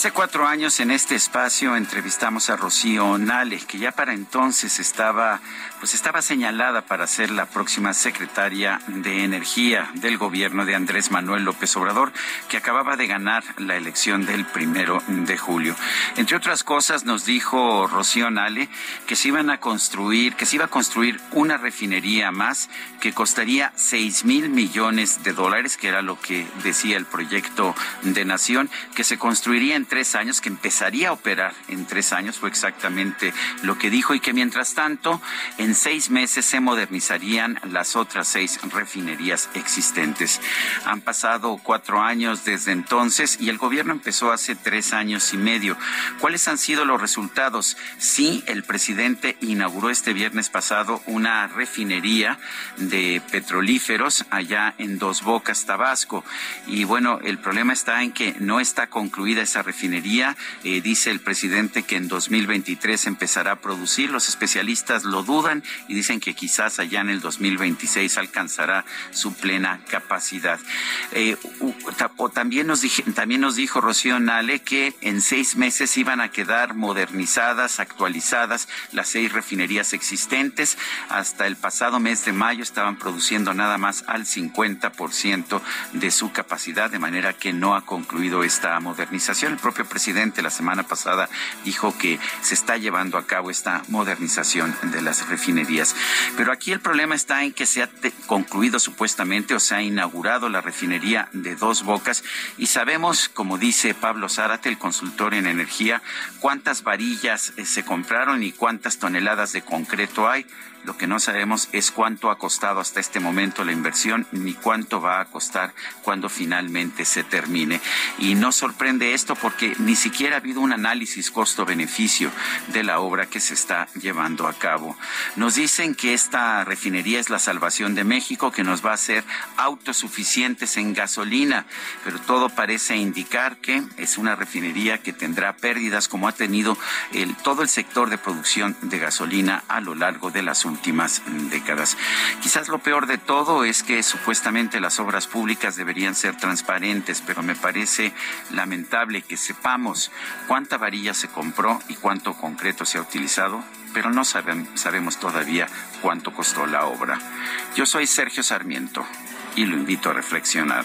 Hace cuatro años en este espacio entrevistamos a Rocío Nale, que ya para entonces estaba, pues estaba señalada para ser la próxima secretaria de Energía del gobierno de Andrés Manuel López Obrador, que acababa de ganar la elección del primero de julio. Entre otras cosas, nos dijo Rocío Nale que se iban a construir, que se iba a construir una refinería más que costaría seis mil millones de dólares, que era lo que decía el proyecto de Nación, que se construiría en tres años, que empezaría a operar en tres años, fue exactamente lo que dijo, y que mientras tanto, en seis meses se modernizarían las otras seis refinerías existentes. Han pasado cuatro años desde entonces y el gobierno empezó hace tres años y medio. ¿Cuáles han sido los resultados? Sí, el presidente inauguró este viernes pasado una refinería de petrolíferos allá en Dos Bocas, Tabasco. Y bueno, el problema está en que no está concluida esa refinería. Eh, dice el presidente que en 2023 empezará a producir. Los especialistas lo dudan y dicen que quizás allá en el 2026 alcanzará su plena capacidad. Eh, o también nos, dije, también nos dijo Rocío Nale que en seis meses iban a quedar modernizadas, actualizadas las seis refinerías existentes. Hasta el pasado mes de mayo estaban produciendo nada más al 50% de su capacidad, de manera que no ha concluido esta modernización propio presidente la semana pasada dijo que se está llevando a cabo esta modernización de las refinerías. Pero aquí el problema está en que se ha concluido supuestamente o se ha inaugurado la refinería de Dos Bocas y sabemos, como dice Pablo Zárate, el consultor en energía, cuántas varillas eh, se compraron y cuántas toneladas de concreto hay. Lo que no sabemos es cuánto ha costado hasta este momento la inversión ni cuánto va a costar cuando finalmente se termine. Y no sorprende esto porque ni siquiera ha habido un análisis costo-beneficio de la obra que se está llevando a cabo. Nos dicen que esta refinería es la salvación de México, que nos va a hacer autosuficientes en gasolina, pero todo parece indicar que es una refinería que tendrá pérdidas como ha tenido el, todo el sector de producción de gasolina a lo largo de las últimas décadas. Quizás lo peor de todo es que supuestamente las obras públicas deberían ser transparentes, pero me parece lamentable que sepamos cuánta varilla se compró y cuánto concreto se ha utilizado, pero no sabemos todavía cuánto costó la obra. Yo soy Sergio Sarmiento y lo invito a reflexionar.